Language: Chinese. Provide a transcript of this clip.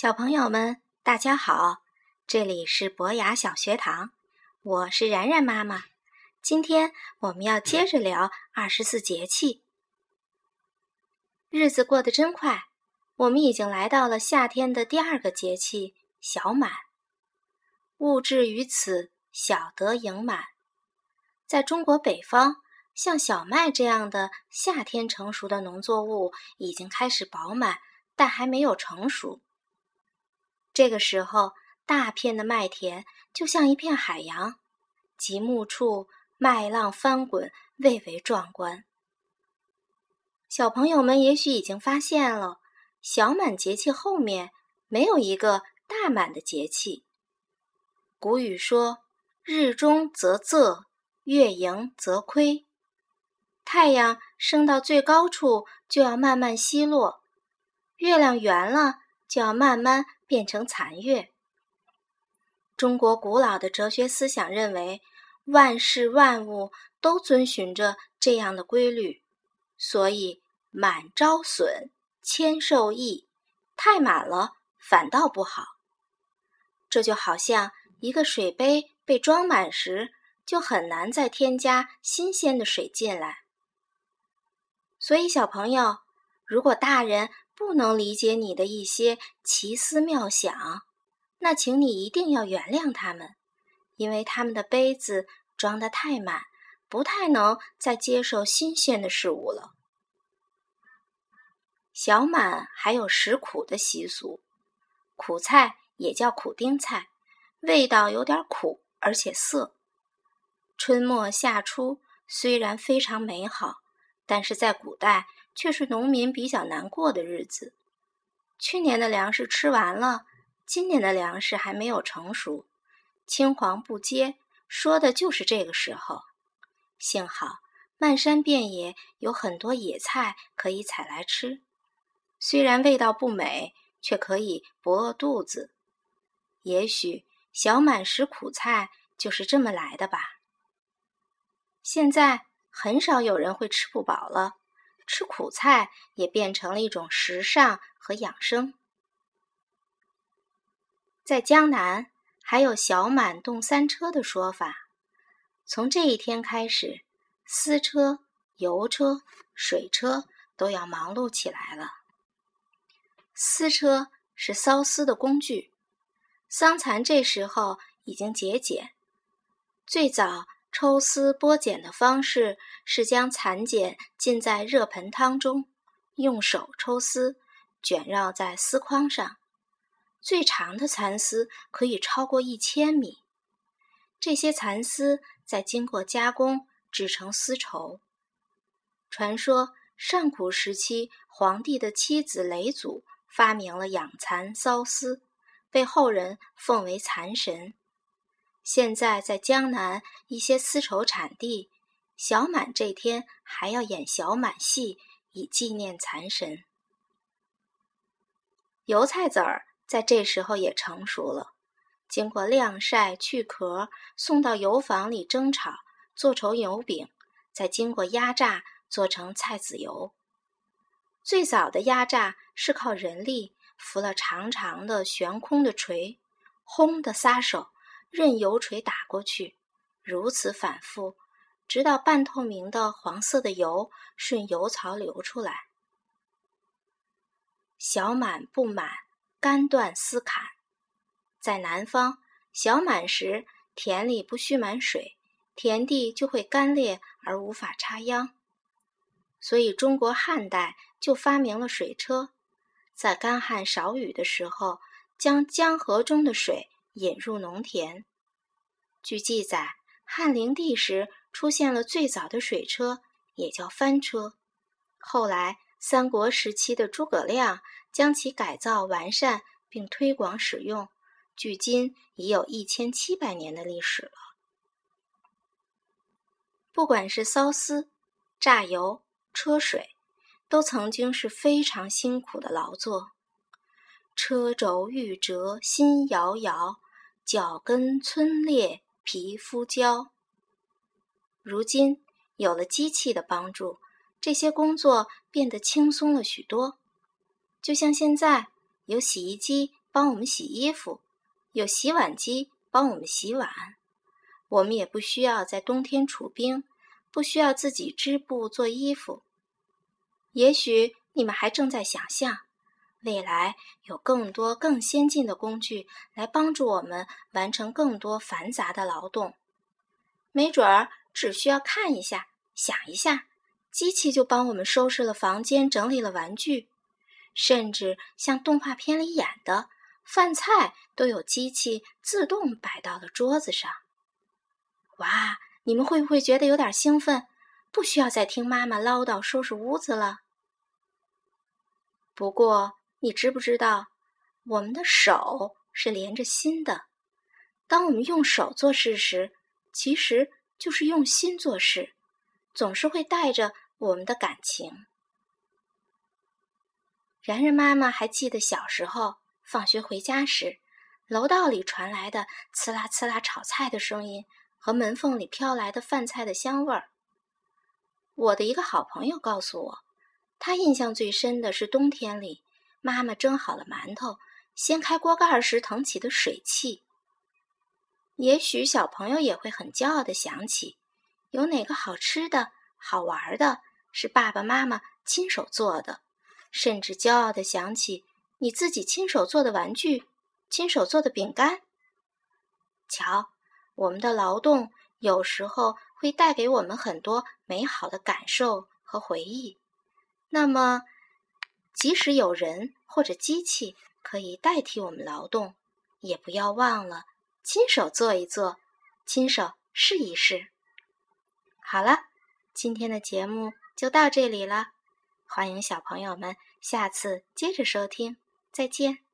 小朋友们，大家好！这里是博雅小学堂，我是然然妈妈。今天我们要接着聊二十四节气。日子过得真快，我们已经来到了夏天的第二个节气——小满。物至于此，小得盈满。在中国北方，像小麦这样的夏天成熟的农作物已经开始饱满，但还没有成熟。这个时候，大片的麦田就像一片海洋，极目处麦浪翻滚，蔚为壮观。小朋友们也许已经发现了，小满节气后面没有一个大满的节气。古语说：“日中则仄，月盈则亏。”太阳升到最高处就要慢慢西落，月亮圆了就要慢慢。变成残月。中国古老的哲学思想认为，万事万物都遵循着这样的规律，所以满招损，谦受益，太满了反倒不好。这就好像一个水杯被装满时，就很难再添加新鲜的水进来。所以，小朋友，如果大人，不能理解你的一些奇思妙想，那请你一定要原谅他们，因为他们的杯子装得太满，不太能再接受新鲜的事物了。小满还有食苦的习俗，苦菜也叫苦丁菜，味道有点苦，而且涩。春末夏初虽然非常美好，但是在古代。却是农民比较难过的日子。去年的粮食吃完了，今年的粮食还没有成熟，青黄不接，说的就是这个时候。幸好漫山遍野有很多野菜可以采来吃，虽然味道不美，却可以不饿肚子。也许小满食苦菜就是这么来的吧。现在很少有人会吃不饱了。吃苦菜也变成了一种时尚和养生。在江南，还有“小满动三车”的说法。从这一天开始，丝车、油车、水车都要忙碌起来了。丝车是缫丝的工具，桑蚕这时候已经节俭，最早。抽丝剥茧的方式是将蚕茧浸在热盆汤中，用手抽丝，卷绕在丝筐上。最长的蚕丝可以超过一千米。这些蚕丝再经过加工，制成丝绸。传说上古时期，皇帝的妻子嫘祖发明了养蚕缫丝，被后人奉为蚕神。现在在江南一些丝绸产地，小满这天还要演小满戏，以纪念蚕神。油菜籽儿在这时候也成熟了，经过晾晒、去壳，送到油房里蒸炒，做成油饼，再经过压榨做成菜籽油。最早的压榨是靠人力扶了长长的悬空的锤，轰的撒手。任油锤打过去，如此反复，直到半透明的黄色的油顺油槽流出来。小满不满，干断丝砍。在南方，小满时田里不蓄满水，田地就会干裂而无法插秧，所以中国汉代就发明了水车，在干旱少雨的时候，将江河中的水。引入农田。据记载，汉灵帝时出现了最早的水车，也叫翻车。后来，三国时期的诸葛亮将其改造完善并推广使用，距今已有一千七百年的历史了。不管是缫丝、榨油、车水，都曾经是非常辛苦的劳作。车轴欲折心摇摇。脚跟皴裂，皮肤焦。如今有了机器的帮助，这些工作变得轻松了许多。就像现在有洗衣机帮我们洗衣服，有洗碗机帮我们洗碗。我们也不需要在冬天储冰，不需要自己织布做衣服。也许你们还正在想象，未来有更多更先进的工具来帮助我们完成更多繁杂的劳动。没准儿只需要看一下、想一下，机器就帮我们收拾了房间、整理了玩具，甚至像动画片里演的，饭菜都有机器自动摆到了桌子上。哇，你们会不会觉得有点兴奋？不需要再听妈妈唠叨收拾屋子了。不过，你知不知道，我们的手是连着心的。当我们用手做事时，其实就是用心做事，总是会带着我们的感情。然然妈妈还记得小时候放学回家时，楼道里传来的呲啦呲啦炒菜的声音。和门缝里飘来的饭菜的香味儿。我的一个好朋友告诉我，他印象最深的是冬天里妈妈蒸好了馒头，掀开锅盖时腾起的水汽。也许小朋友也会很骄傲的想起，有哪个好吃的好玩的是爸爸妈妈亲手做的，甚至骄傲的想起你自己亲手做的玩具、亲手做的饼干。瞧。我们的劳动有时候会带给我们很多美好的感受和回忆。那么，即使有人或者机器可以代替我们劳动，也不要忘了亲手做一做，亲手试一试。好了，今天的节目就到这里了，欢迎小朋友们下次接着收听，再见。